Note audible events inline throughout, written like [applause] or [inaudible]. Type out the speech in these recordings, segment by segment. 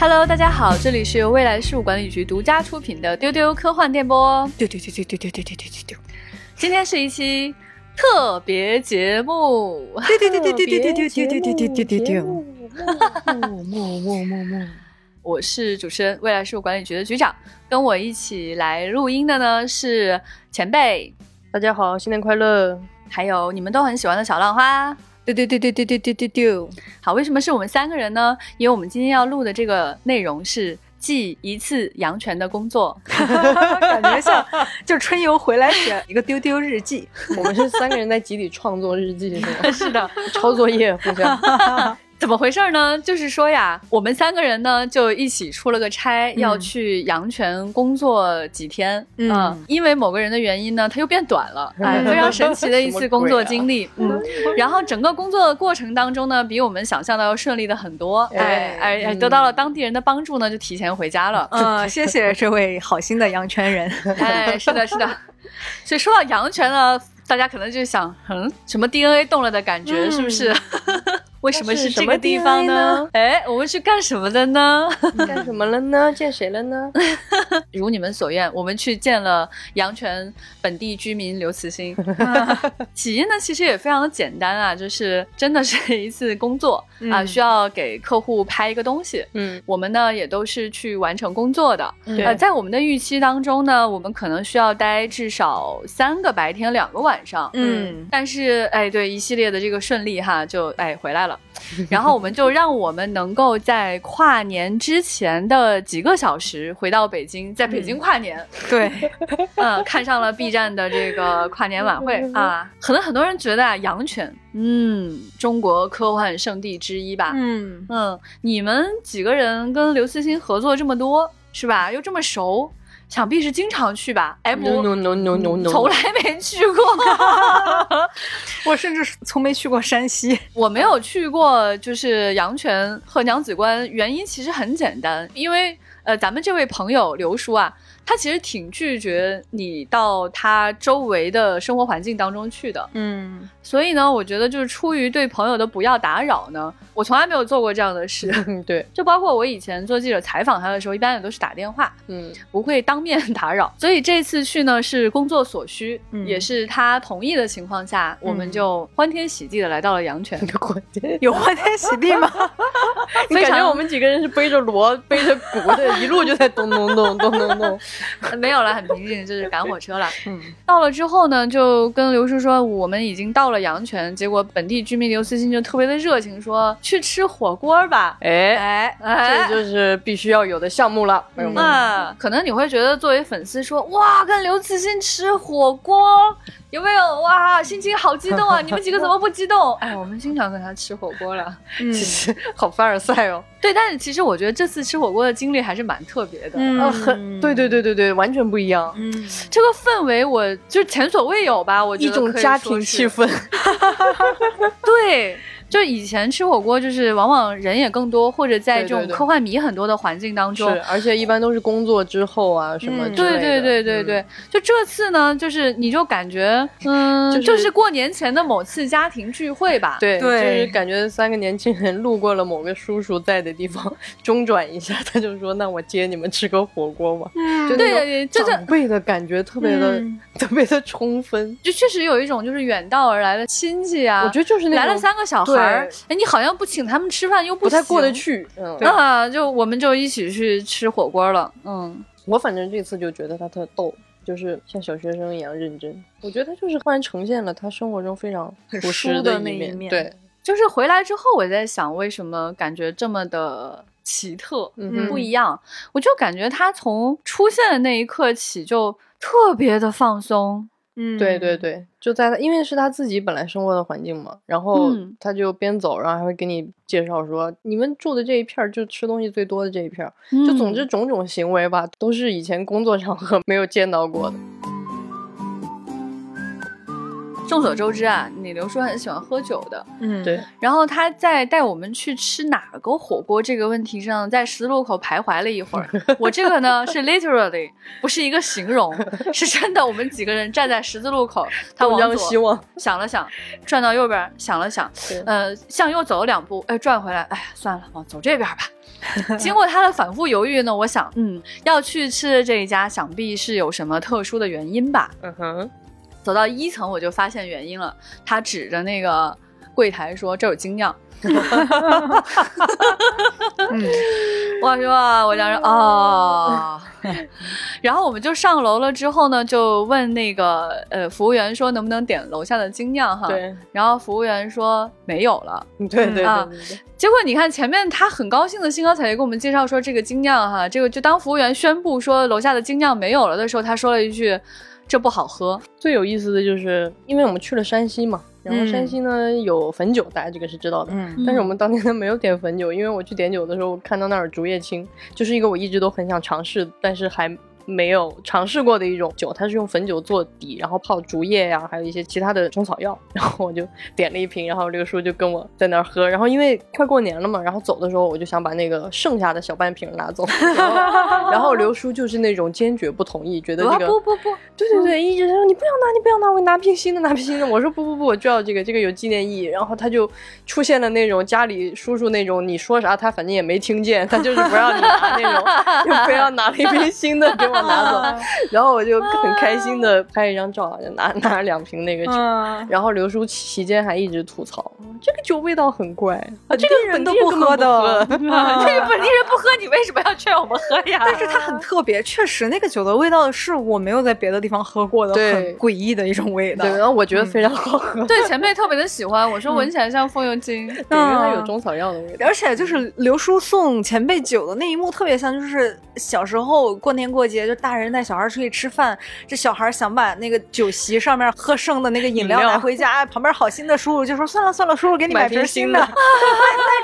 Hello，大家好，这里是由未来事务管理局独家出品的丢丢科幻电波。丢丢丢丢丢丢丢丢丢丢丢。今天是一期特别节目。丢丢丢丢丢丢丢丢丢丢丢丢丢。木木木木木。我是主持人，未来事务管理局的局长。跟我一起来录音的呢是前辈。大家好，新年快乐！还有你们都很喜欢的小浪花。丢丢丢丢丢丢丢丢丢。好，为什么是我们三个人呢？因为我们今天要录的这个内容是记一次阳泉的工作，[laughs] 感觉像就春游回来写一个丢丢日记。[laughs] 我们是三个人在集体创作日记，是吗？是的，[laughs] 抄作业互相。怎么回事呢？就是说呀，我们三个人呢就一起出了个差，要去阳泉工作几天。嗯，因为某个人的原因呢，他又变短了。哎，[laughs] 非常神奇的一次工作经历。嗯，[laughs] 然后整个工作的过程当中呢，比我们想象的要顺利的很多。哎哎，得到了当地人的帮助呢，就提前回家了。嗯，谢谢这位好心的阳泉人。[laughs] 哎，是的，是的。所以说到阳泉呢，大家可能就想，嗯，什么 DNA 动了的感觉，是不是？为什么是这个地方呢？哎，我们是干什么的呢？干什么了呢？[laughs] 见谁了呢？[laughs] 如你们所愿，我们去见了阳泉本地居民刘慈欣。[laughs] 起因呢，其实也非常的简单啊，就是真的是一次工作啊，需要给客户拍一个东西。嗯，我们呢也都是去完成工作的。呃，在我们的预期当中呢，我们可能需要待至少三个白天，两个晚上。嗯，但是哎，对一系列的这个顺利哈，就哎回来了。[laughs] 然后我们就让我们能够在跨年之前的几个小时回到北京，在北京跨年。对，[laughs] 嗯，看上了 B 站的这个跨年晚会啊，[laughs] 可能很多人觉得啊，阳泉，嗯，中国科幻圣地之一吧。嗯嗯，你们几个人跟刘慈欣合作这么多，是吧？又这么熟。想必是经常去吧？哎不，no no no no no，，从来没去过。[laughs] 我甚至从没去过山西。我没有去过，就是阳泉和娘子关。原因其实很简单，因为呃，咱们这位朋友刘叔啊。他其实挺拒绝你到他周围的生活环境当中去的，嗯，所以呢，我觉得就是出于对朋友的不要打扰呢，我从来没有做过这样的事。[laughs] 对，就包括我以前做记者采访他的时候，一般也都是打电话，嗯，不会当面打扰。[laughs] 所以这次去呢是工作所需，也是他同意的情况下，我们就欢天喜地的来到了阳泉。[laughs] 有欢天喜地吗？你感觉我们几个人是背着锣、背着鼓的，一路就在咚咚咚咚咚咚。[laughs] 没有了，很平静，就是赶火车了。嗯，到了之后呢，就跟刘叔说我们已经到了阳泉。结果本地居民刘思欣就特别的热情，说去吃火锅吧。哎哎，这就是必须要有的项目了。嗯，可能你会觉得作为粉丝说哇，跟刘慈欣吃火锅。有没有哇？心情好激动啊！你们几个怎么不激动？[laughs] 哎，我们经常跟他吃火锅了，其实好凡尔赛哦。对，但是其实我觉得这次吃火锅的经历还是蛮特别的，嗯，很对对对对对，完全不一样。嗯，这个氛围我就前所未有吧，我觉得一种家庭气氛。[laughs] 对。就以前吃火锅，就是往往人也更多，或者在这种科幻迷很多的环境当中，是，而且一般都是工作之后啊什么。对对对对对，就这次呢，就是你就感觉，嗯，就是过年前的某次家庭聚会吧。对，就是感觉三个年轻人路过了某个叔叔在的地方，[laughs] 中转一下，他就说：“那我接你们吃个火锅吧。”嗯，对，长辈的感觉特别的特别的充分，就确实有一种就是远道而来的亲戚啊。我觉得就是来了三个小孩。哎，你好像不请他们吃饭又不太过得去，嗯，那，就我们就一起去吃火锅了，嗯，我反正这次就觉得他特逗，就是像小学生一样认真。我觉得他就是突然呈现了他生活中非常朴实的那一面，对，就是回来之后我在想，为什么感觉这么的奇特，不一样？我就感觉他从出现的那一刻起就特别的放松。嗯，对对对，就在他，因为是他自己本来生活的环境嘛，然后他就边走，然后还会给你介绍说，你们住的这一片儿就吃东西最多的这一片儿，就总之种种行为吧，都是以前工作场合没有见到过的。众所周知啊，你刘叔很喜欢喝酒的，嗯，对。然后他在带我们去吃哪个火锅这个问题上，在十字路口徘徊了一会儿。[laughs] 我这个呢是 literally 不是一个形容，[laughs] 是真的。我们几个人站在十字路口，[laughs] 他往左想了想，转到右边想了想，呃，向右走了两步，哎，转回来，哎呀，算了，往走这边吧。经过他的反复犹豫呢，我想，嗯，要去吃的这一家，想必是有什么特殊的原因吧。嗯哼，走到一层我就发现原因了，他指着那个柜台说：“这有精酿。”我说，我讲说哦，然后我们就上楼了。之后呢，就问那个呃服务员说能不能点楼下的精酿哈？对。然后服务员说没有了。对对对。结果你看前面他很高兴的兴高采烈给我们介绍说这个精酿哈，这个就当服务员宣布说楼下的精酿没有了的时候，他说了一句这不好喝。最有意思的就是因为我们去了山西嘛。然后山西呢有汾酒，大家这个是知道的。嗯，但是我们当天呢没有点汾酒，因为我去点酒的时候看到那儿竹叶青，就是一个我一直都很想尝试，但是还。没有尝试过的一种酒，它是用汾酒做底，然后泡竹叶呀，还有一些其他的中草药。然后我就点了一瓶，然后刘叔就跟我在那儿喝。然后因为快过年了嘛，然后走的时候我就想把那个剩下的小半瓶拿走。[laughs] 然后刘叔就是那种坚决不同意，觉得这个不不不，对对对，一直说你不要拿，你不要拿，我拿瓶新的，拿瓶新的。我说不不不，我就要这个，这个有纪念意义。然后他就出现了那种家里叔叔那种，你说啥他反正也没听见，他就是不让你拿那种，就非要拿了一瓶新的给我拿走。[laughs] 然后我就很开心的拍一张照，就拿拿了两瓶那个酒。然后刘叔期间还一直吐槽，这个酒味道很怪，啊这个人都不喝的，[laughs] 这个本地人不喝，你为什么要劝我们喝呀？但是它很特别，确实那个酒的味道是我没有在别的地方喝过的，很诡异的一种味道。对，然后我觉得非常好喝。对，前辈特别的喜欢，我说闻起来像风油精，因为它有中草药的味道。而且就是刘叔送前辈酒的那一幕特别像，就是小时候过年过节，就大人带小孩出去吃饭，这小孩想把那个酒席上面喝剩的那个饮料拿回家，旁边好心的叔叔就说：“算了算了，叔叔给你买瓶新的，带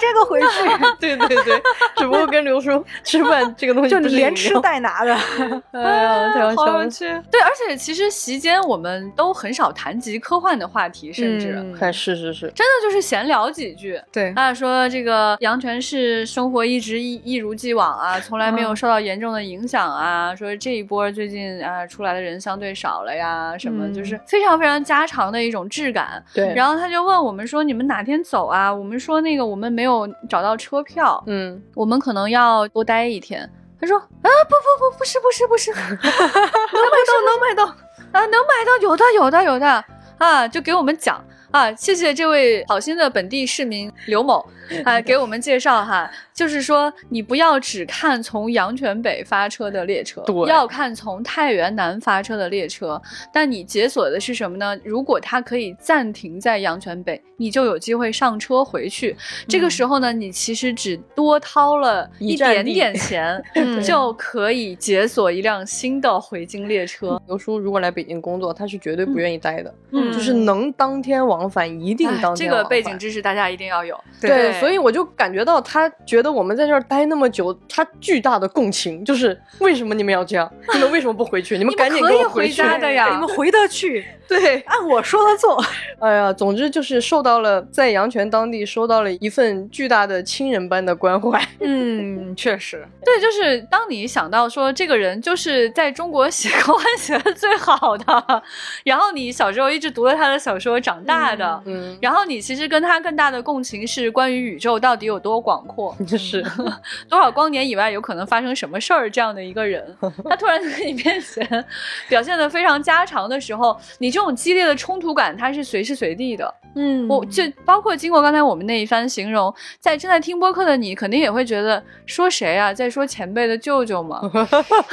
这个回去。[laughs] ”对对对，只不过跟刘叔吃饭这个东西就连吃带拿的，[laughs] 哎呀，[laughs] 太好有趣。对，而且其实席间我们都很少谈及科幻的话题，甚至，还，是是是，真的就是闲聊几句。对，啊，说这个阳泉市生活一直一一如既往啊，从来没有受到严重的影响啊。说这一波最近。啊，出来的人相对少了呀，什么就是非常非常家常的一种质感。对，然后他就问我们说：“你们哪天走啊？”我们说：“那个我们没有找到车票，嗯，我们可能要多待一天。”他说：“啊，不不不，不是不是不是，[laughs] 能买到能买到啊，能买到，有的有的有的啊，就给我们讲。”啊，谢谢这位好心的本地市民刘某，啊，给我们介绍哈，就是说你不要只看从阳泉北发车的列车，要看从太原南发车的列车。但你解锁的是什么呢？如果它可以暂停在阳泉北，你就有机会上车回去。这个时候呢，你其实只多掏了一点点钱，[laughs] 就可以解锁一辆新的回京列车。刘叔如果来北京工作，他是绝对不愿意待的，嗯，就是能当天往。返一定当天这个背景知识大家一定要有，对，所以我就感觉到他觉得我们在这儿待那么久，他巨大的共情，就是为什么你们要这样？你们为什么不回去？[laughs] 你们赶紧给我回家的呀！你们回得去。[laughs] 对，按我说的做。[laughs] 哎呀，总之就是受到了在阳泉当地收到了一份巨大的亲人般的关怀。嗯，确实，对，就是当你想到说这个人就是在中国写科幻写的最好的，然后你小时候一直读了他的小说长大的，嗯，然后你其实跟他更大的共情是关于宇宙到底有多广阔，就是 [laughs] 多少光年以外有可能发生什么事儿这样的一个人，他突然在你面前表现的非常家常的时候，你。这种激烈的冲突感，它是随时随地的。嗯，我就包括经过刚才我们那一番形容，在正在听播客的你，肯定也会觉得说谁啊，在说前辈的舅舅吗？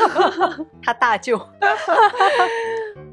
[laughs] 他大舅。[laughs]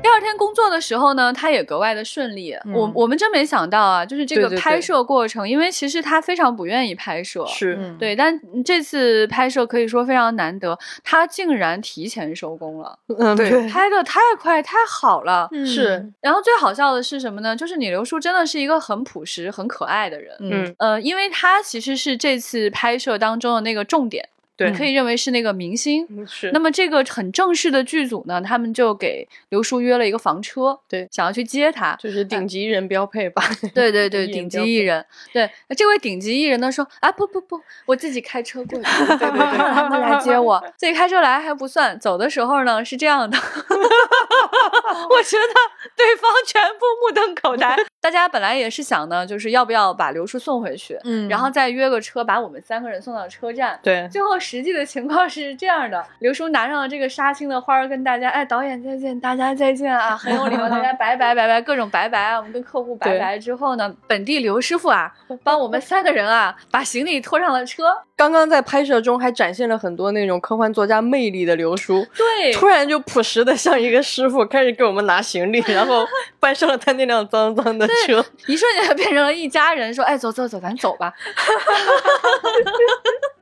第二天工作的时候呢，他也格外的顺利。我我们真没想到啊，就是这个拍摄过程，因为其实他非常不愿意拍摄，是对，但这次拍摄可以说非常难得，他竟然提前收工了。嗯，对，拍的太快太好了，是。然后最好笑的是什么呢？就是你刘叔真的是一个很朴实、很可爱的人。嗯呃，因为他其实是这次拍摄当中的那个重点。对，可以认为是那个明星。是。那么这个很正式的剧组呢，他们就给刘叔约了一个房车，对，想要去接他，就是顶级艺人标配吧？对对 [laughs] 对，顶级艺人。对，这位顶级艺人呢说啊，不不不，我自己开车过去，[laughs] 对对对，他们来接我，[laughs] 自己开车来还不算，走的时候呢是这样的，我觉得对方全部目瞪口呆。大家本来也是想呢，就是要不要把刘叔送回去，嗯，然后再约个车把我们三个人送到车站。对，最后实际的情况是这样的：刘叔拿上了这个杀青的花儿，跟大家，哎，导演再见，大家再见啊，很有礼貌，大家拜拜拜拜，各种拜拜啊，我们跟客户拜拜之后呢，本地刘师傅啊，帮我们三个人啊把行李拖上了车。刚刚在拍摄中还展现了很多那种科幻作家魅力的刘叔，对，突然就朴实的像一个师傅，开始给我们拿行李，然后 [laughs] 搬上了他那辆脏脏的车，一瞬间就变成了一家人，说：“哎，走走走，咱走吧。[laughs] ” [laughs]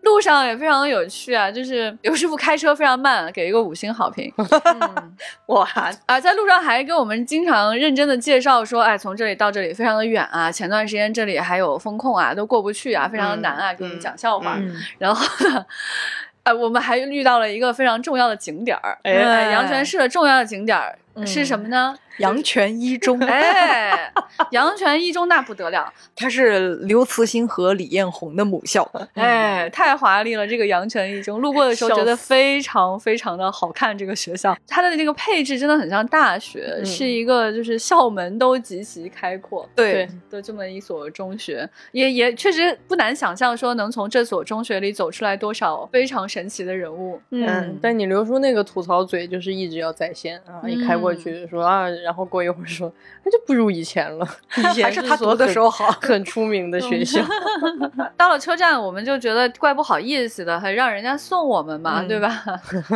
路上也非常的有趣啊，就是刘师傅开车非常慢，给一个五星好评。哇啊，在路上还跟我们经常认真的介绍说：“哎，从这里到这里非常的远啊，前段时间这里还有风控啊，都过不去啊，非常的难啊。”给我们讲笑话，然后呢，呃，我们还遇到了一个非常重要的景点儿，哎，阳泉市的重要的景点儿是什么呢？[laughs] 阳泉一中，哎，阳泉一中那不得了，它是刘慈欣和李彦宏的母校，哎，太华丽了。这个阳泉一中，路过的时候觉得非常非常的好看。这个学校，它的这个配置真的很像大学，是一个就是校门都极其开阔，对的这么一所中学，也也确实不难想象说能从这所中学里走出来多少非常神奇的人物。嗯，但你刘叔那个吐槽嘴就是一直要在线啊，一开过去说啊。然后过一会儿说，那就不如以前了。[laughs] 以前还是他读的时候好，[laughs] 很出名的学校。[laughs] 到了车站，我们就觉得怪不好意思的，还让人家送我们嘛，对吧？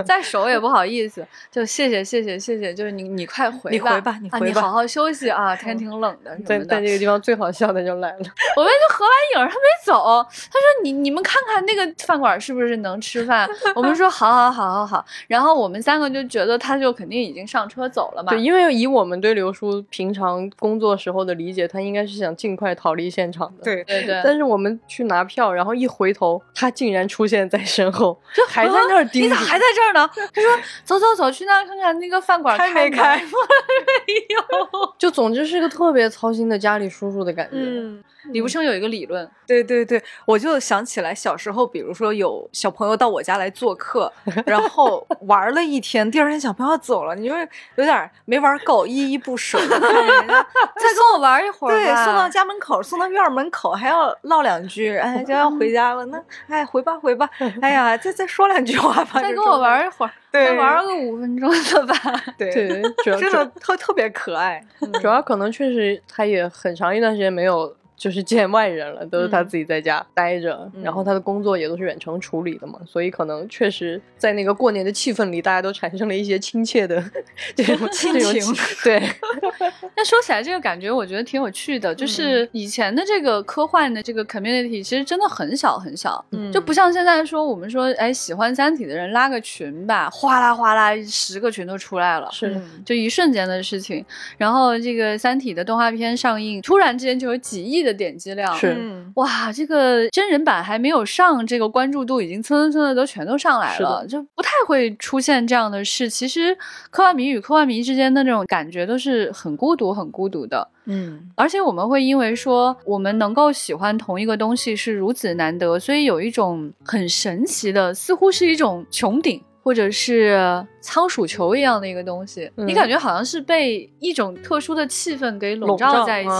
再熟也不好意思，就谢谢谢谢谢谢，就是你你快回吧，你回吧，你回吧，你好好休息啊，天挺冷的。在在这个地方最好笑的就来了，我们就合完影他没走，他说你你们看看那个饭馆是不是能吃饭？我们说好好好好好，然后我们三个就觉得他就肯定已经上车走了嘛，对，因为以我。们对刘叔平常工作时候的理解，他应该是想尽快逃离现场的。对对对。但是我们去拿票，然后一回头，他竟然出现在身后，就还在那儿盯。你咋还在这儿呢？他说：“走走走，去那看看那个饭馆开没开。”没有。就总之是个特别操心的家里叔叔的感觉。嗯。李不生有一个理论，对对对，我就想起来小时候，比如说有小朋友到我家来做客，[laughs] 然后玩了一天，第二天小朋友走了，你就有点没玩够，依依不舍 [laughs] [laughs] 再跟我玩一会儿，对，送到家门口，送到院门口还要唠两句，哎，就要回家了，那哎回吧回吧，哎呀，再再说两句话吧，再跟我玩一会儿，再玩个五分钟的吧，对对，真的特特别可爱，主要可能确实他也很长一段时间没有。就是见外人了，都是他自己在家待着，然后他的工作也都是远程处理的嘛，所以可能确实在那个过年的气氛里，大家都产生了一些亲切的 [laughs] 这种亲情。对，[laughs] 那说起来这个感觉，我觉得挺有趣的，就是以前的这个科幻的这个 community 其实真的很小很小，就不像现在说我们说哎喜欢三体的人拉个群吧，哗啦哗啦十个群都出来了，是就一瞬间的事情。然后这个三体的动画片上映，突然之间就有几亿的。点击量是。哇，这个真人版还没有上，这个关注度已经蹭蹭蹭的都全都上来了，就不太会出现这样的事。其实科幻迷与科幻迷之间的那种感觉都是很孤独、很孤独的。嗯，而且我们会因为说我们能够喜欢同一个东西是如此难得，所以有一种很神奇的，似乎是一种穹顶或者是仓鼠球一样的一个东西，你感觉好像是被一种特殊的气氛给笼罩在一起。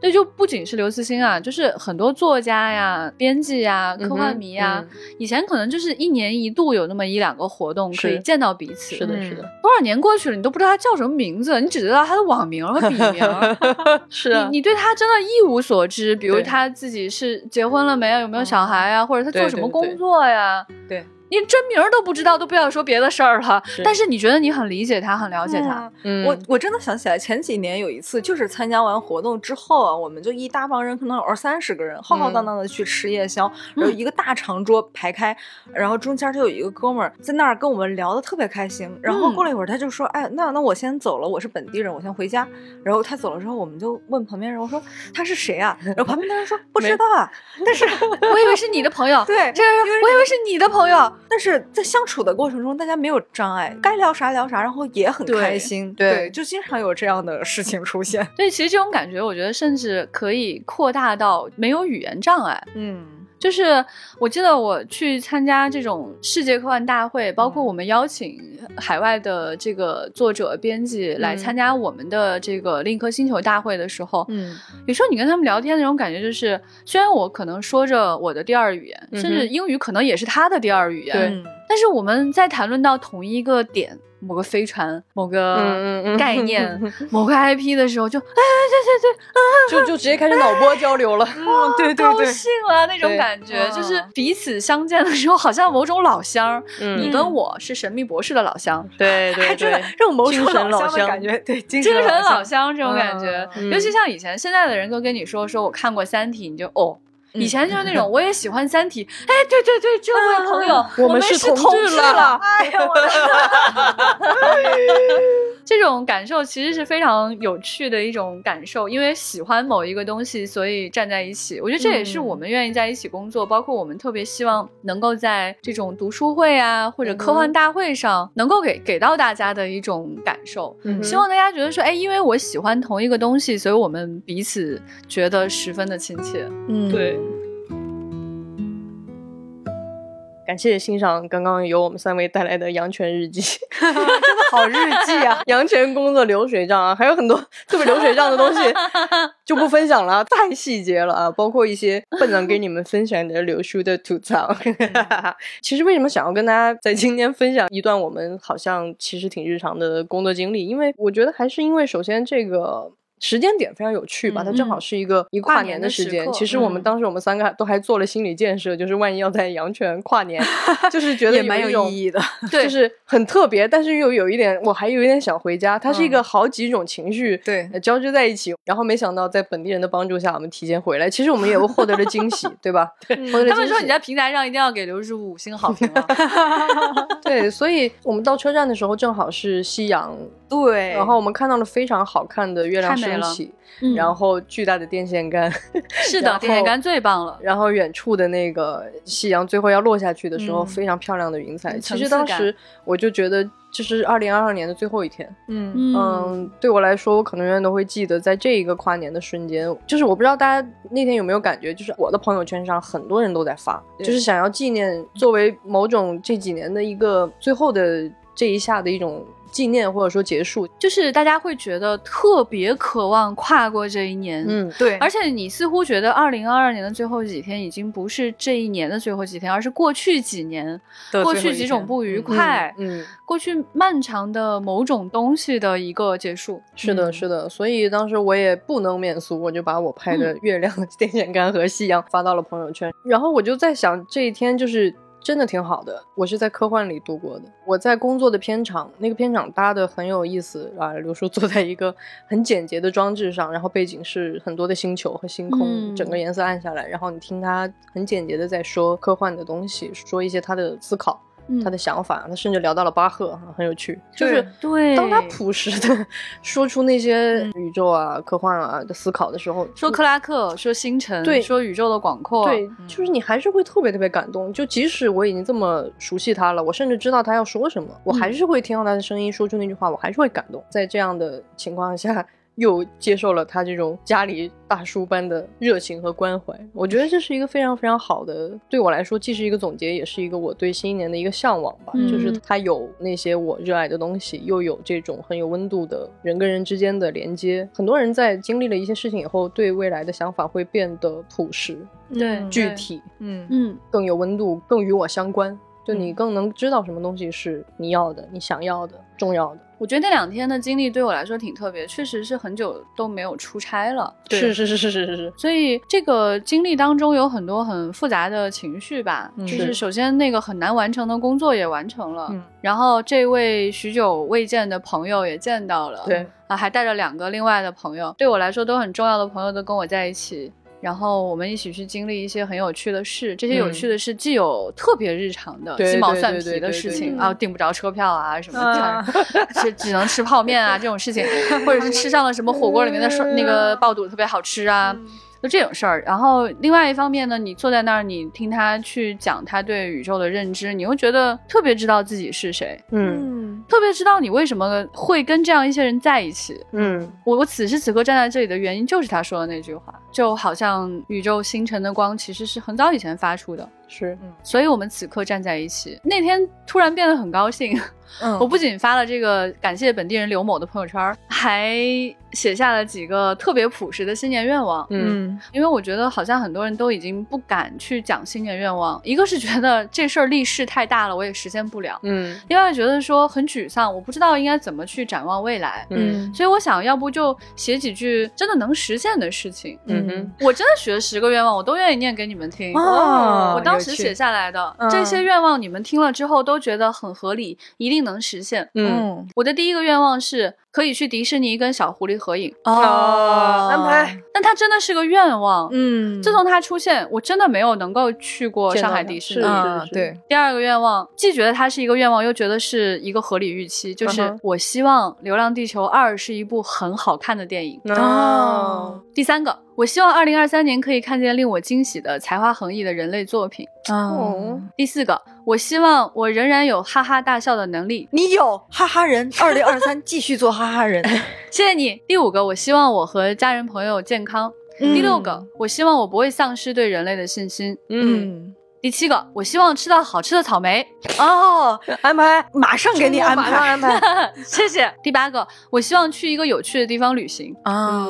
这就不仅是刘慈欣啊，就是很多作家呀、编辑呀、科幻迷呀，以前可能就是一年一度有那么一两个活动可以见到彼此。是的，是的。多少年过去了，你都不知道他叫什么名字，你只知道他的网名和笔名。[laughs] 是啊，你对他真的一无所知。比如他自己是结婚了没有，有没有小孩啊，或者他做什么工作呀？对。连真名都不知道，都不要说别的事儿了。但是你觉得你很理解他，很了解他。我我真的想起来，前几年有一次，就是参加完活动之后啊，我们就一大帮人，可能有二三十个人，浩浩荡荡的去吃夜宵，然后一个大长桌排开，然后中间就有一个哥们儿在那儿跟我们聊的特别开心。然后过了一会儿，他就说：“哎，那那我先走了，我是本地人，我先回家。”然后他走了之后，我们就问旁边人：“我说他是谁啊？”然后旁边的人说：“不知道啊。[laughs] ”但是我以为是你的朋友。对，这我以为是你的朋友。但是在相处的过程中，大家没有障碍，该聊啥聊啥，然后也很开心。对，就经常有这样的事情出现。对，其实这种感觉，我觉得甚至可以扩大到没有语言障碍。嗯。就是我记得我去参加这种世界科幻大会，包括我们邀请海外的这个作者、编辑来参加我们的这个另一颗星球大会的时候，嗯，有时候你跟他们聊天那种感觉，就是虽然我可能说着我的第二语言，甚至英语可能也是他的第二语言，对，但是我们在谈论到同一个点。某个飞船，某个概念，[laughs] 某个 IP 的时候，就哎，对对对，就就直接开始脑波交流了，[laughs] 对对对，高兴了那种感觉，就是彼此相见的时候，好像某种老乡。你跟我是神秘博士的老乡，对 [laughs] 对对，这种某种老乡的感觉，对，精神老乡这种感觉，尤其像以前现在的人都跟你说，说我看过《三体》，你就哦。以前就是那种，我也喜欢《三体》。哎，对对对，这位朋友，我们是同志了。哎呀，我的 [laughs] 这种感受其实是非常有趣的一种感受，因为喜欢某一个东西，所以站在一起。我觉得这也是我们愿意在一起工作，包括我们特别希望能够在这种读书会啊或者科幻大会上，能够给给到大家的一种感受。希望大家觉得说，哎，因为我喜欢同一个东西，所以我们彼此觉得十分的亲切。嗯，对。感谢欣赏刚刚由我们三位带来的阳泉日记，[laughs] 真的好日记啊！[laughs] 阳泉工作流水账啊，还有很多 [laughs] 特别流水账的东西就不分享了，太细节了啊！包括一些不能给你们分享的刘叔的吐槽。其实为什么想要跟大家在今天分享一段我们好像其实挺日常的工作经历？因为我觉得还是因为首先这个。时间点非常有趣吧？它正好是一个一跨年的时间。其实我们当时我们三个都还做了心理建设，就是万一要在阳泉跨年，[laughs] 就是觉得也蛮有意义的，对，就是很特别，但是又有一点，我还有一点想回家。它是一个好几种情绪对交织在一起。然后没想到在本地人的帮助下，我们提前回来。其实我们也获得了惊喜，对吧？[laughs] 他们说你在平台上一定要给刘师傅五星好评了。[laughs] 对，所以我们到车站的时候正好是夕阳。对，然后我们看到了非常好看的月亮升起，然后巨大的电线杆，是的，[laughs] 电线杆最棒了。然后远处的那个夕阳最后要落下去的时候，非常漂亮的云彩。其实当时我就觉得这是二零二二年的最后一天。嗯嗯，对我来说，我可能永远都会记得在这一个跨年的瞬间。就是我不知道大家那天有没有感觉，就是我的朋友圈上很多人都在发，就是想要纪念作为某种这几年的一个最后的这一下的一种。纪念或者说结束，就是大家会觉得特别渴望跨过这一年。嗯，对。而且你似乎觉得二零二二年的最后几天已经不是这一年的最后几天，而是过去几年、过去几种不愉快，嗯，过去漫长的某种东西的一个结束。是的，是的。所以当时我也不能免俗，我就把我拍的月亮、电线杆和夕阳发到了朋友圈。然后我就在想，这一天就是。真的挺好的，我是在科幻里度过的。我在工作的片场，那个片场搭的很有意思啊。刘叔坐在一个很简洁的装置上，然后背景是很多的星球和星空，整个颜色暗下来，然后你听他很简洁的在说科幻的东西，说一些他的思考。他的想法，他甚至聊到了巴赫，很有趣。就是对，当他朴实的 [laughs] 说出那些宇宙啊、科幻啊的思考的时候，说克拉克，说星辰，对，说宇宙的广阔，对，就是你还是会特别特别感动。就即使我已经这么熟悉他了，我甚至知道他要说什么，我还是会听到他的声音说出那句话，我还是会感动。在这样的情况下。又接受了他这种家里大叔般的热情和关怀，我觉得这是一个非常非常好的，对我来说既是一个总结，也是一个我对新一年的一个向往吧。就是他有那些我热爱的东西，又有这种很有温度的人跟人之间的连接。很多人在经历了一些事情以后，对未来的想法会变得朴实、对具体，嗯嗯，更有温度，更与我相关。就你更能知道什么东西是你要的、你想要的、重要的。我觉得那两天的经历对我来说挺特别，确实是很久都没有出差了。是是是是是是是。所以这个经历当中有很多很复杂的情绪吧，就是首先那个很难完成的工作也完成了，嗯然后这位许久未见的朋友也见到了，对啊，还带着两个另外的朋友，对我来说都很重要的朋友都跟我在一起。然后我们一起去经历一些很有趣的事，这些有趣的事既有特别日常的鸡毛蒜皮的事情啊，订不着车票啊什么的，只 [laughs] 只能吃泡面啊这种事情，或者是吃上了什么火锅里面的那个爆肚特别好吃啊。就这种事儿，然后另外一方面呢，你坐在那儿，你听他去讲他对宇宙的认知，你又觉得特别知道自己是谁，嗯，特别知道你为什么会跟这样一些人在一起，嗯，我我此时此刻站在这里的原因就是他说的那句话，就好像宇宙星辰的光其实是很早以前发出的，是，所以我们此刻站在一起，那天突然变得很高兴。我不仅发了这个感谢本地人刘某的朋友圈，还写下了几个特别朴实的新年愿望。嗯，因为我觉得好像很多人都已经不敢去讲新年愿望，一个是觉得这事儿力势太大了，我也实现不了。嗯，另外觉得说很沮丧，我不知道应该怎么去展望未来。嗯，所以我想要不就写几句真的能实现的事情。嗯哼，我真的许了十个愿望，我都愿意念给你们听。哦，我当时写下来的这些愿望，你们听了之后都觉得很合理，一定。能实现。嗯，我的第一个愿望是可以去迪士尼跟小狐狸合影。哦，安排。但它真的是个愿望。嗯，自从它出现，我真的没有能够去过上海迪士尼。对。第二个愿望，既觉得它是一个愿望，又觉得是一个合理预期，就是我希望《流浪地球二》是一部很好看的电影。哦。第三个，我希望二零二三年可以看见令我惊喜的才华横溢的人类作品。哦。第四个。我希望我仍然有哈哈大笑的能力。你有哈哈人，二零二三继续做哈哈人。[laughs] 谢谢你。第五个，我希望我和家人朋友健康。第六个，我希望我不会丧失对人类的信心。嗯。第七个，我希望吃到好吃的草莓。哦，安排，马上给你安排安排。[laughs] 谢谢。第八个，我希望去一个有趣的地方旅行。啊。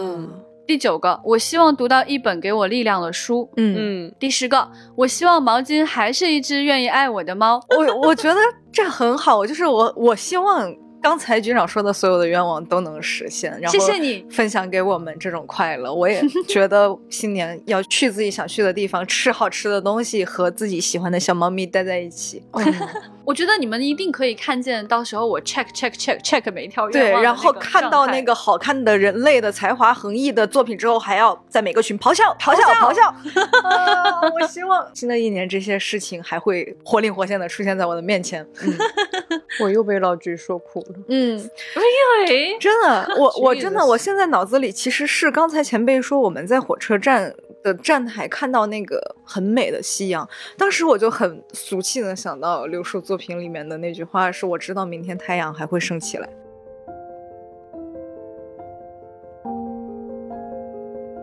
第九个，我希望读到一本给我力量的书。嗯嗯。第十个，我希望毛巾还是一只愿意爱我的猫。我我觉得这很好，就是我我希望刚才局长说的所有的愿望都能实现。然后谢谢你分享给我们这种快乐。我也觉得新年要去自己想去的地方，吃好吃的东西，和自己喜欢的小猫咪待在一起。[laughs] 我觉得你们一定可以看见，到时候我 check check check check 每一条愿望。对，然后看到那个好看的人类的才华横溢的作品之后，还要在每个群咆哮咆哮咆哮。[laughs] 我希望新的一年这些事情还会活灵活现的出现在我的面前。[laughs] [laughs] 我又被老菊说哭了。嗯，因为真的，我我真的，我现在脑子里其实是刚才前辈说我们在火车站。的站台看到那个很美的夕阳，当时我就很俗气的想到刘树作品里面的那句话，是我知道明天太阳还会升起来。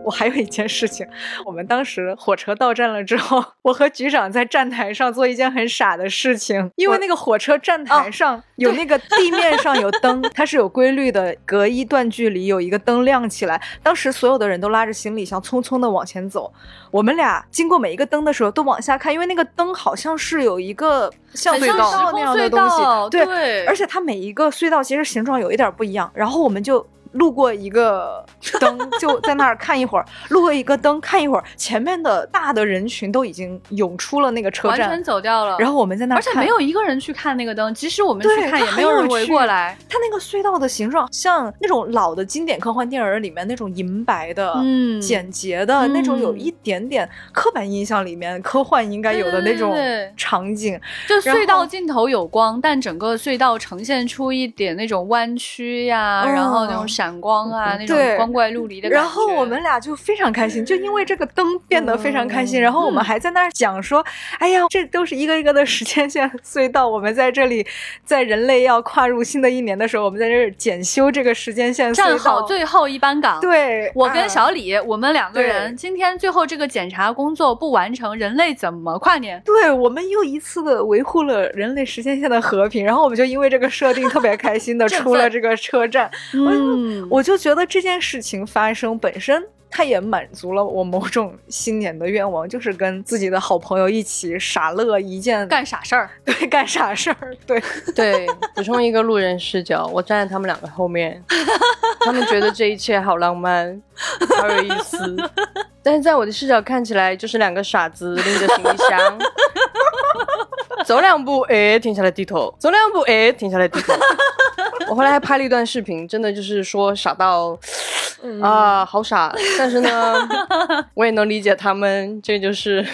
我还有一件事情，我们当时火车到站了之后，我和局长在站台上做一件很傻的事情，因为那个火车站台上有那个地面上有灯，它是有规律的，隔一段距离有一个灯亮起来。当时所有的人都拉着行李箱匆匆的往前走，我们俩经过每一个灯的时候都往下看，因为那个灯好像是有一个像隧道那样的东西，对，而且它每一个隧道其实形状有一点不一样，然后我们就。路过一个灯，就在那儿看一会儿；路过一个灯，看一会儿。前面的大的人群都已经涌出了那个车站，完全走掉了。然后我们在那儿，而且没有一个人去看那个灯。即使我们去看，也没有人围过来。它那个隧道的形状像那种老的经典科幻电影里面那种银白的、简洁的那种，有一点点刻板印象里面科幻应该有的那种场景。就隧道尽头有光，但整个隧道呈现出一点那种弯曲呀，然后那种闪。闪光啊，那种光怪陆离的然后我们俩就非常开心，就因为这个灯变得非常开心。然后我们还在那儿讲说：“哎呀，这都是一个一个的时间线隧道，我们在这里，在人类要跨入新的一年的时候，我们在这儿检修这个时间线。站好最后一班岗。对，我跟小李，我们两个人今天最后这个检查工作不完成，人类怎么跨年？对，我们又一次的维护了人类时间线的和平。然后我们就因为这个设定特别开心的 [laughs] 出了这个车站。嗯。我就觉得这件事情发生本身。它也满足了我某种新年的愿望，就是跟自己的好朋友一起傻乐一件干傻事儿，[laughs] 对，干傻事儿，[laughs] 对对。补充一个路人视角，我站在他们两个后面，[laughs] 他们觉得这一切好浪漫，好有意思。但是在我的视角看起来，就是两个傻子拎着行李箱，走两步，哎，停下来低头；走两步，哎，停下来低头。我后来还拍了一段视频，真的就是说傻到。啊，好傻！但是呢，我也能理解他们，这就是。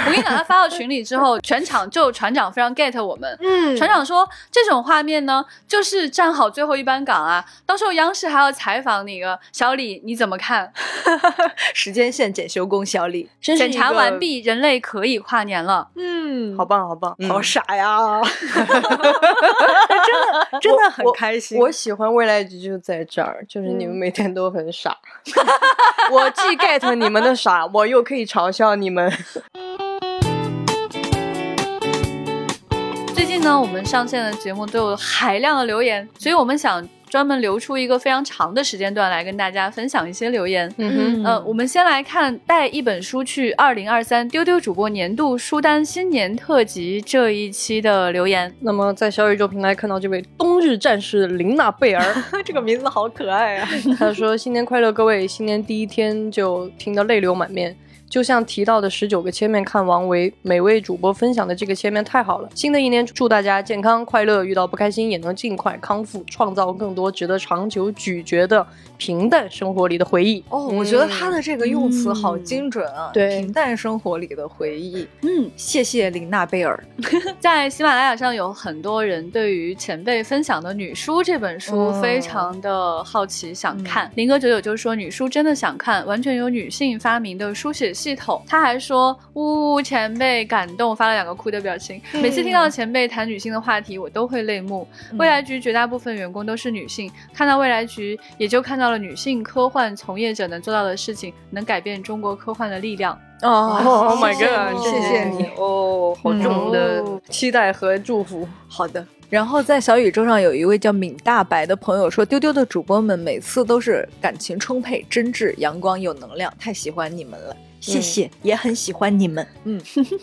我跟你讲，他发到群里之后，全场就船长非常 get 我们。嗯，船长说这种画面呢，就是站好最后一班岗啊，到时候央视还要采访那个小李，你怎么看？[laughs] 时间线检修工小李，检查完毕，人类可以跨年了。嗯，好棒，好棒，好傻呀！[laughs] 真的，真的很开心。我喜欢未来局就在这儿，就是。你们每天都很傻，[laughs] 我既 get 你们的傻，我又可以嘲笑你们。最近呢，我们上线的节目都有海量的留言，所以我们想。专门留出一个非常长的时间段来跟大家分享一些留言。嗯哼，呃，我们先来看带一本书去二零二三丢丢主播年度书单新年特辑这一期的留言。那么在小宇宙平台看到这位冬日战士琳娜贝尔，[laughs] 这个名字好可爱啊！[laughs] 他说：“新年快乐，各位！新年第一天就听得泪流满面。”就像提到的十九个切面，看王维每位主播分享的这个切面太好了。新的一年，祝大家健康快乐，遇到不开心也能尽快康复，创造更多值得长久咀嚼的平淡生活里的回忆。哦，我觉得他的这个用词好精准啊！对，平淡生活里的回忆。嗯，谢谢琳娜贝尔。[laughs] 在喜马拉雅上有很多人对于前辈分享的《女书》这本书非常的好奇，想看。林哥九九就说：“女书真的想看，完全由女性发明的书写。”系统，他还说呜呜前辈感动，发了两个哭的表情。每次听到前辈谈女性的话题，我都会泪目。未来局绝大部分员工都是女性，看到未来局，也就看到了女性科幻从业者能做到的事情，能改变中国科幻的力量。哦，Oh my god，谢谢你哦，好重的期待和祝福。好的。然后在小宇宙上有一位叫闵大白的朋友说：“丢丢的主播们每次都是感情充沛、真挚、阳光、有能量，太喜欢你们了。”谢谢，也很喜欢你们。嗯，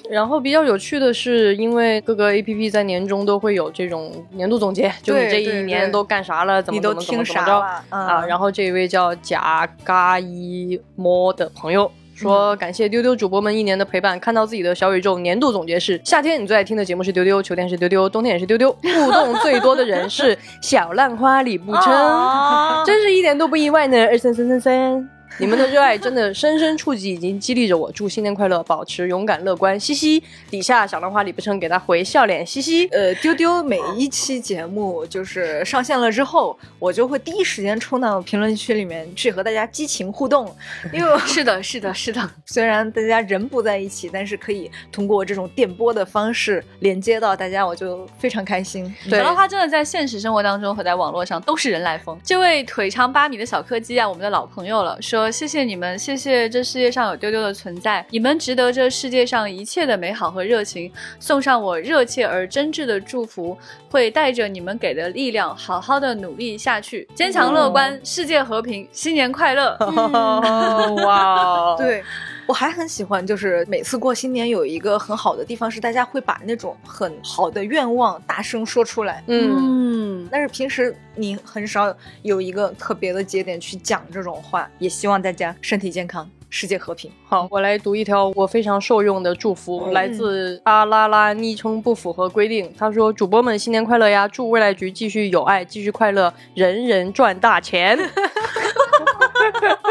然后比较有趣的是，因为各个 A P P 在年终都会有这种年度总结，就你这一年都干啥了，怎么怎么怎么怎么着啊。然后这一位叫贾嘎一摸的朋友说：“感谢丢丢主播们一年的陪伴，看到自己的小宇宙年度总结是：夏天你最爱听的节目是丢丢，秋天是丢丢，冬天也是丢丢，互动最多的人是小浪花李不称 [laughs] [laughs] 真是一点都不意外呢。二三三三三。” [laughs] 你们的热爱真的深深触及，已经激励着我。祝新年快乐，保持勇敢乐观，嘻嘻。底下小浪花李不成给他回笑脸，嘻嘻。呃，丢丢每一期节目就是上线了之后，我就会第一时间冲到评论区里面去和大家激情互动。[laughs] 因为是的，是的，是的。[laughs] 虽然大家人不在一起，但是可以通过这种电波的方式连接到大家，我就非常开心。小浪花真的在现实生活当中和在网络上都是人来疯。这位腿长八米的小柯基啊，我们的老朋友了，说。谢谢你们，谢谢这世界上有丢丢的存在，你们值得这世界上一切的美好和热情。送上我热切而真挚的祝福，会带着你们给的力量，好好的努力下去，坚强乐观，世界和平，新年快乐！[laughs] 哇，对。我还很喜欢，就是每次过新年有一个很好的地方是，大家会把那种很好的愿望大声说出来。嗯，但是平时你很少有一个特别的节点去讲这种话。也希望大家身体健康，世界和平。好，我来读一条我非常受用的祝福，来自阿拉拉，昵称不符合规定。他说：“主播们新年快乐呀！祝未来局继续有爱，继续快乐，人人赚大钱。[laughs] ”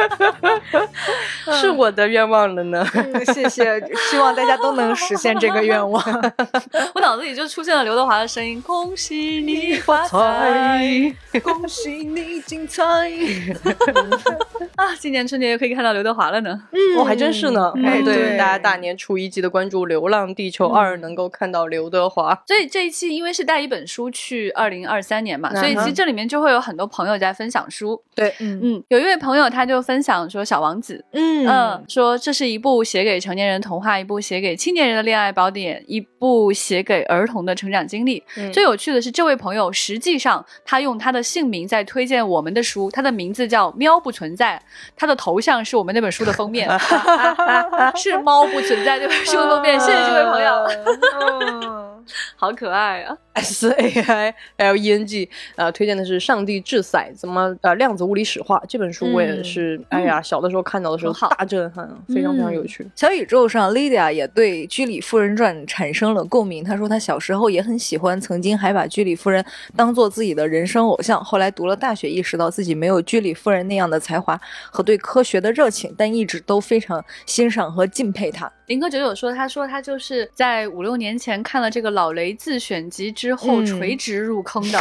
[laughs] 是我的愿望了呢，谢谢，希望大家都能实现这个愿望。[laughs] 我脑子里就出现了刘德华的声音：“恭喜你发财，恭喜你精彩。[laughs] ”啊，今年春节又可以看到刘德华了呢。嗯，哦，还真是呢。哎，对，大家大年初一记得关注《流浪地球二》，能够看到刘德华。所以这一期因为是带一本书去二零二三年嘛，所以其实这里面就会有很多朋友在分享书。对，嗯嗯，有一位朋友他就分享说《小王子》。嗯。嗯，说这是一部写给成年人童话，一部写给青年人的恋爱宝典，一部写给儿童的成长经历。最有趣的是，这位朋友实际上他用他的姓名在推荐我们的书，他的名字叫喵不存在，他的头像是我们那本书的封面，[laughs] [laughs] 是猫不存在这本书封面。谢谢这位朋友。[laughs] 好可爱啊！S A I L E N G，呃，推荐的是《上帝掷骰怎》么呃量子物理史话这本书，我也是，哎呀，小的时候看到的时候大震撼，非常非常有趣。小宇宙上，Lydia 也对《居里夫人传》产生了共鸣。她说她小时候也很喜欢，曾经还把居里夫人当做自己的人生偶像。后来读了大学，意识到自己没有居里夫人那样的才华和对科学的热情，但一直都非常欣赏和敬佩她。林哥九九说，他说他就是在五六年前看了这个老雷自选集之后垂直入坑的，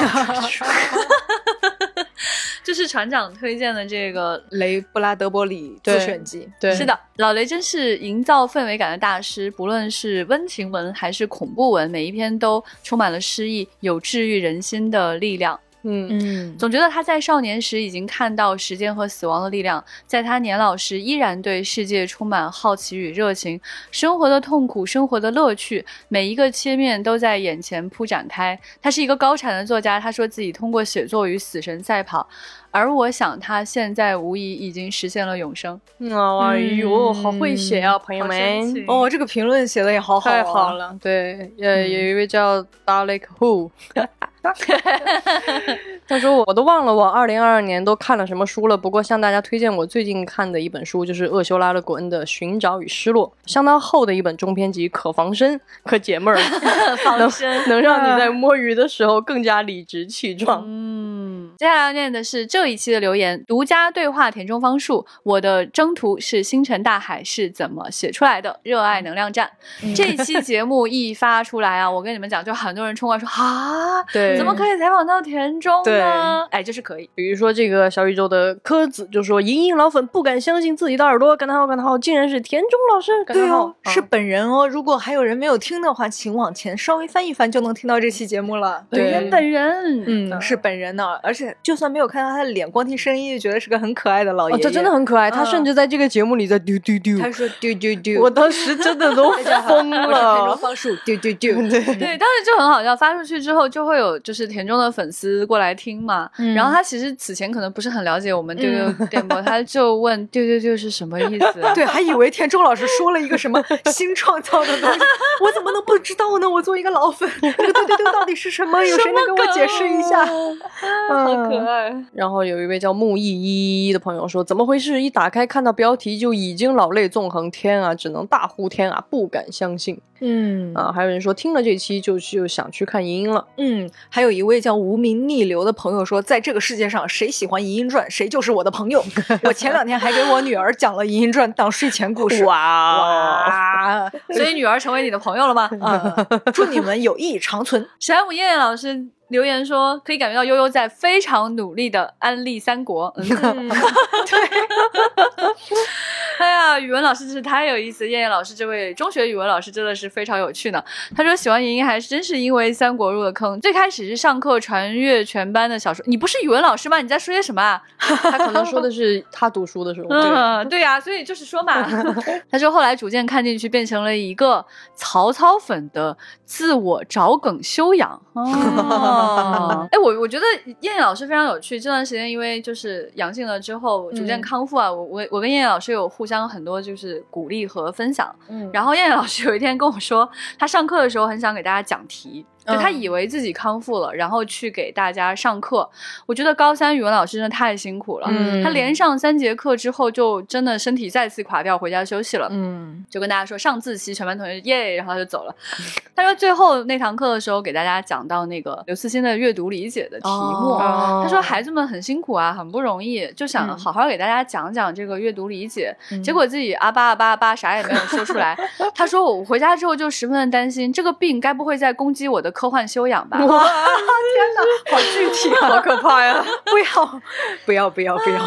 [laughs] 就是船长推荐的这个雷布拉德伯里自选集。对，是的，老雷真是营造氛围感的大师，不论是温情文还是恐怖文，每一篇都充满了诗意，有治愈人心的力量。嗯嗯，总觉得他在少年时已经看到时间和死亡的力量，在他年老时依然对世界充满好奇与热情，生活的痛苦，生活的乐趣，每一个切面都在眼前铺展开。他是一个高产的作家，他说自己通过写作与死神赛跑，而我想他现在无疑已经实现了永生。哎呦，好会写啊，朋友们！哦，这个评论写的也好好，太好了。对，呃，有一位叫 Dalek Who。[laughs] 他说：“我都忘了我二零二二年都看了什么书了。不过向大家推荐我最近看的一本书，就是厄修拉·勒古恩的《寻找与失落》，相当厚的一本中篇集，可防身，可解闷儿，[laughs] 防身 [laughs] 能让你在摸鱼的时候更加理直气壮。”嗯，接下来要念的是这一期的留言：独家对话田中芳树，我的征途是星辰大海是怎么写出来的？热爱能量站。这一期节目一发出来啊，我跟你们讲，就很多人冲过来说啊，对。怎么可以采访到田中呢？哎，就是可以。比如说这个小宇宙的柯子就说：“莹莹老粉不敢相信自己的耳朵，感叹号感叹号，竟然是田中老师！对哦，是本人哦。如果还有人没有听的话，请往前稍微翻一翻，就能听到这期节目了。本人本人，嗯，是本人呢。而且就算没有看到他的脸，光听声音就觉得是个很可爱的老爷爷。他真的很可爱。他甚至在这个节目里在丢丢丢，他说丢丢丢，我当时真的都疯了。田中方树丢丢丢，[laughs] 对对，当时就很好笑。发出去之后，就会有就是田中的粉丝过来听嘛。然后他其实此前可能不是很了解我们丢丢电波，他就问丢丢丢是什么意思？对，还以为田中老师说了一个什么新创造的东西，我怎么能不知道呢？我作为一个老粉，这个丢丢丢到底是什么？有谁能给我解释一下？[laughs] 好可爱。然后有一位叫木易一一的朋友说：“怎么回事？一打开看到标题就已经老泪纵横，天啊，只能大呼天啊，不敢相信。”嗯啊，还有人说听了这期就就想去看银鹰了。嗯，还有一位叫无名逆流的朋友说，在这个世界上，谁喜欢《银鹰传》，谁就是我的朋友。[laughs] 我前两天还给我女儿讲了《银鹰传》当睡前故事。哇哇！[laughs] 所以女儿成为你的朋友了吗？[laughs] 啊！祝你们友谊长存。山姆燕燕老师留言说，可以感觉到悠悠在非常努力的安利三国。嗯，对。哎呀，语文老师真是太有意思！燕燕老师这位中学语文老师真的是非常有趣呢。他说喜欢莹莹还是真是因为三国入的坑。最开始是上课传阅全班的小说，你不是语文老师吗？你在说些什么啊？他可能说的是他读书的时候。嗯，[laughs] 对呀，所以就是说嘛。他说后来逐渐看进去，变成了一个曹操粉的自我找梗修养。[laughs] 哦，哎，我我觉得燕燕老师非常有趣。这段时间因为就是阳性了之后逐渐康复啊，我我我跟燕燕老师有互。相很多就是鼓励和分享，嗯，然后燕燕老师有一天跟我说，他上课的时候很想给大家讲题。就他以为自己康复了，然后去给大家上课。我觉得高三语文老师真的太辛苦了。嗯，他连上三节课之后，就真的身体再次垮掉，回家休息了。嗯，就跟大家说上自习，全班同学耶，然后他就走了。他说最后那堂课的时候，给大家讲到那个刘慈欣的阅读理解的题目。他说孩子们很辛苦啊，很不容易，就想好好给大家讲讲这个阅读理解。结果自己阿巴阿巴阿巴，啥也没有说出来。他说我回家之后就十分的担心，这个病该不会在攻击我的。的科幻修养吧。哇，[laughs] 天哪，好具体，好可怕呀！[laughs] 不要，不要，不要，不要！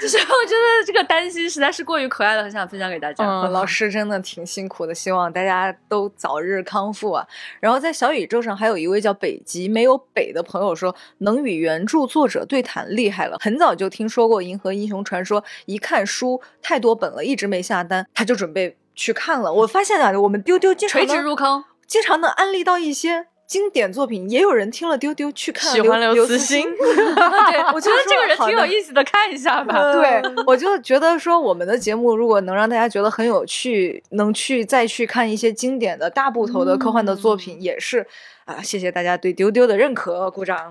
就是我觉得这个担心实在是过于可爱了，很想分享给大家。嗯，[laughs] 老师真的挺辛苦的，希望大家都早日康复啊。然后在小宇宙上还有一位叫北极没有北的朋友说，能与原著作者对谈厉害了。很早就听说过《银河英雄传说》，一看书太多本了，一直没下单，他就准备去看了。我发现啊，我们丢丢经常垂直入坑，经常能安利到一些。经典作品也有人听了丢丢去看，喜欢刘慈欣。[laughs] 对，[laughs] 我觉得这个人挺有意思的，看一下吧。对，[laughs] 我就觉得说我们的节目如果能让大家觉得很有趣，能去再去看一些经典的大部头的科幻的作品，也是啊，谢谢大家对丢丢的认可，鼓掌。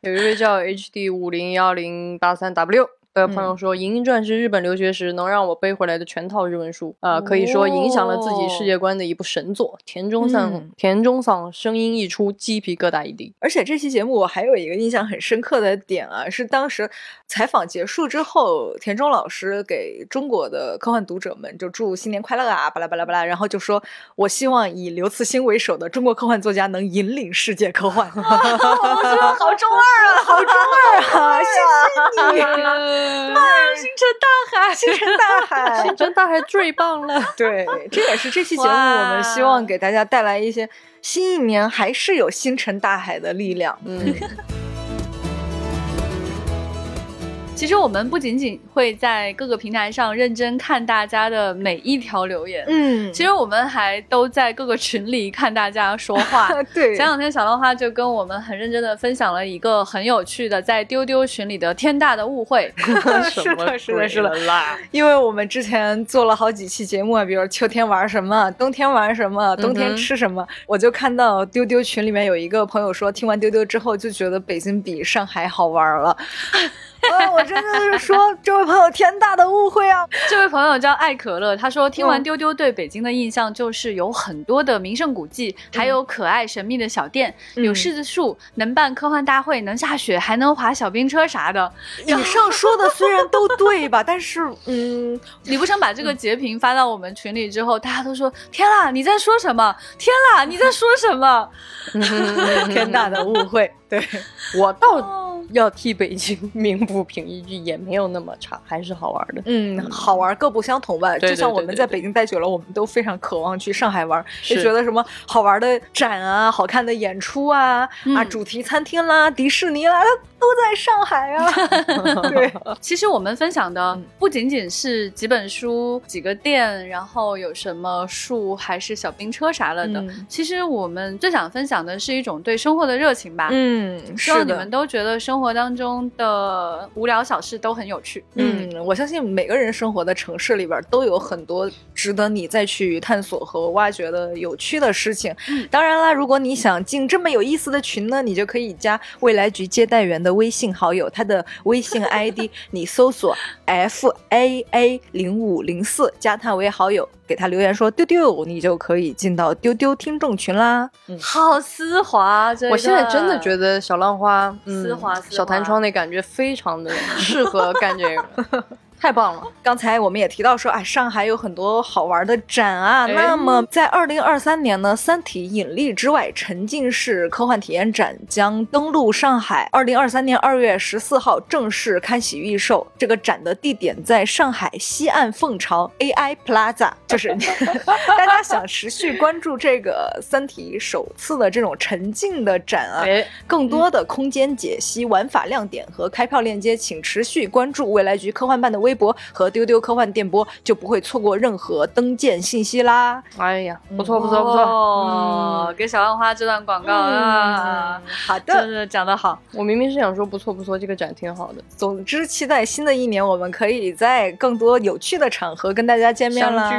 有一位叫 HD 五零幺零八三 W。的朋友说，《银鹰传》是日本留学时能让我背回来的全套日文书，啊，可以说影响了自己世界观的一部神作。田中桑，田中桑声音一出，鸡皮疙瘩一地。而且这期节目我还有一个印象很深刻的点啊，是当时采访结束之后，田中老师给中国的科幻读者们就祝新年快乐啊，巴拉巴拉巴拉，然后就说：“我希望以刘慈欣为首的中国科幻作家能引领世界科幻。[laughs] ”我觉得好中二啊，好中二啊！谢谢你。[laughs] 星辰大海，星辰大海，星辰大海最棒了。[laughs] 对，这也是这期节目我们希望给大家带来一些新一年还是有星辰大海的力量。嗯。其实我们不仅仅会在各个平台上认真看大家的每一条留言，嗯，其实我们还都在各个群里看大家说话。[laughs] 对，前两天小浪花就跟我们很认真的分享了一个很有趣的在丢丢群里的天大的误会。[laughs] 是的，是的，是的啦。因为我们之前做了好几期节目，比如秋天玩什么，冬天玩什么，冬天吃什么，我就看到丢丢群里面有一个朋友说，听完丢丢之后就觉得北京比上海好玩了。[laughs] 我真的是说，这位朋友天大的误会啊！这位朋友叫爱可乐，他说听完丢丢对北京的印象就是有很多的名胜古迹，还有可爱神秘的小店，有柿子树，能办科幻大会，能下雪，还能滑小冰车啥的。以上说的虽然都对吧，[laughs] 但是嗯，李不成把这个截屏发到我们群里之后，大家都说天啦，你在说什么？天啦，你在说什么？[laughs] 天大的误会。对 [laughs] 我倒。要替北京鸣不平一句，也没有那么差，还是好玩的。嗯，好玩各不相同吧。就像我们在北京待久了，我们都非常渴望去上海玩，就觉得什么好玩的展啊、好看的演出啊、啊主题餐厅啦、迪士尼啦，都在上海啊。[laughs] 对，其实我们分享的不仅仅是几本书、几个店，然后有什么树，还是小冰车啥了的。其实我们最想分享的是一种对生活的热情吧。嗯，希望你们都觉得生。活当中的无聊小事都很有趣。嗯，我相信每个人生活的城市里边都有很多值得你再去探索和挖掘的有趣的事情。当然啦，如果你想进这么有意思的群呢，你就可以加未来局接待员的微信好友，他的微信 ID [laughs] 你搜索 F A A 零五零四，加他为好友。给他留言说丢丢，你就可以进到丢丢听众群啦。嗯，好丝滑，我现在真的觉得小浪花丝滑，小弹窗那感觉非常的适合干这个。[laughs] [laughs] 太棒了！刚才我们也提到说，哎，上海有很多好玩的展啊。那么，在二零二三年呢，《三体：引力之外》沉浸式科幻体验展将登陆上海。二零二三年二月十四号正式开启预售。这个展的地点在上海西岸凤巢 AI Plaza，就是 [laughs] 大家想持续关注这个《三体》首次的这种沉浸的展啊，更多的空间解析、玩法亮点和开票链接，请持续关注未来局科幻办的微。微博和丢丢科幻电波就不会错过任何登舰信息啦！哎呀，不错不错不错，哦，给小浪花这段广告啊，好的，就是讲得好。我明明是想说不错不错，这个展挺好的。总之，期待新的一年我们可以在更多有趣的场合跟大家见面了。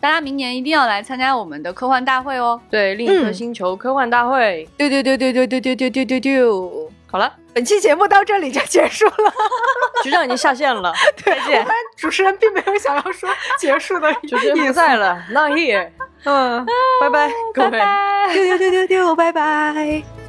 大家明年一定要来参加我们的科幻大会哦！对，另一颗星球科幻大会，丢丢丢丢丢丢丢丢丢丢丢。好了，本期节目到这里就结束了，[laughs] 局长已经下线了，[laughs] 再见。主持人并没有想要说结束的主持人不在了，[laughs] Not here。嗯，拜拜，各位，丢丢丢丢丢，拜拜。